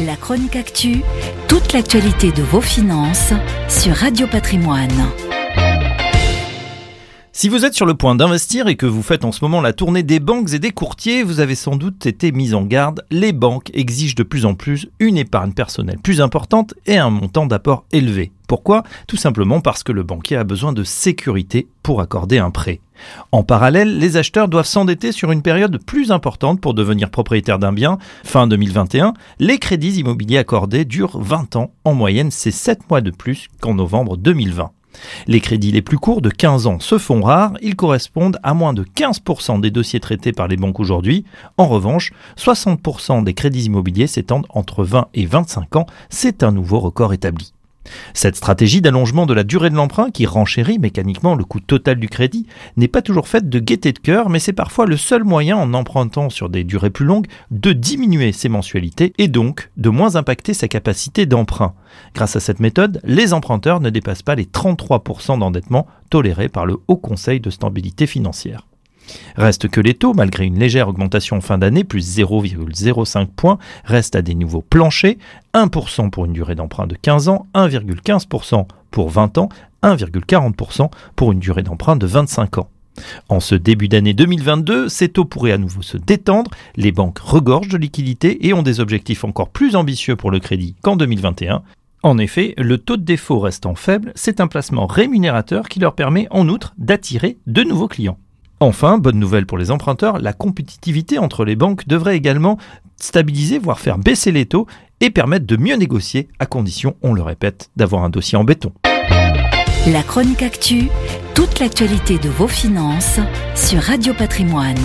La chronique actu, toute l'actualité de vos finances sur Radio Patrimoine. Si vous êtes sur le point d'investir et que vous faites en ce moment la tournée des banques et des courtiers, vous avez sans doute été mis en garde. Les banques exigent de plus en plus une épargne personnelle plus importante et un montant d'apport élevé. Pourquoi? Tout simplement parce que le banquier a besoin de sécurité pour accorder un prêt. En parallèle, les acheteurs doivent s'endetter sur une période plus importante pour devenir propriétaire d'un bien. Fin 2021, les crédits immobiliers accordés durent 20 ans. En moyenne, c'est 7 mois de plus qu'en novembre 2020. Les crédits les plus courts de 15 ans se font rares, ils correspondent à moins de 15% des dossiers traités par les banques aujourd'hui. En revanche, 60% des crédits immobiliers s'étendent entre 20 et 25 ans, c'est un nouveau record établi. Cette stratégie d'allongement de la durée de l'emprunt, qui renchérit mécaniquement le coût total du crédit, n'est pas toujours faite de gaieté de cœur, mais c'est parfois le seul moyen, en empruntant sur des durées plus longues, de diminuer ses mensualités et donc de moins impacter sa capacité d'emprunt. Grâce à cette méthode, les emprunteurs ne dépassent pas les 33% d'endettement tolérés par le Haut Conseil de stabilité financière. Reste que les taux, malgré une légère augmentation en fin d'année, plus 0,05 points, restent à des niveaux planchers, 1% pour une durée d'emprunt de 15 ans, 1,15% pour 20 ans, 1,40% pour une durée d'emprunt de 25 ans. En ce début d'année 2022, ces taux pourraient à nouveau se détendre, les banques regorgent de liquidités et ont des objectifs encore plus ambitieux pour le crédit qu'en 2021. En effet, le taux de défaut restant faible, c'est un placement rémunérateur qui leur permet en outre d'attirer de nouveaux clients. Enfin, bonne nouvelle pour les emprunteurs, la compétitivité entre les banques devrait également stabiliser, voire faire baisser les taux et permettre de mieux négocier, à condition, on le répète, d'avoir un dossier en béton. La chronique actu, toute l'actualité de vos finances sur Radio Patrimoine.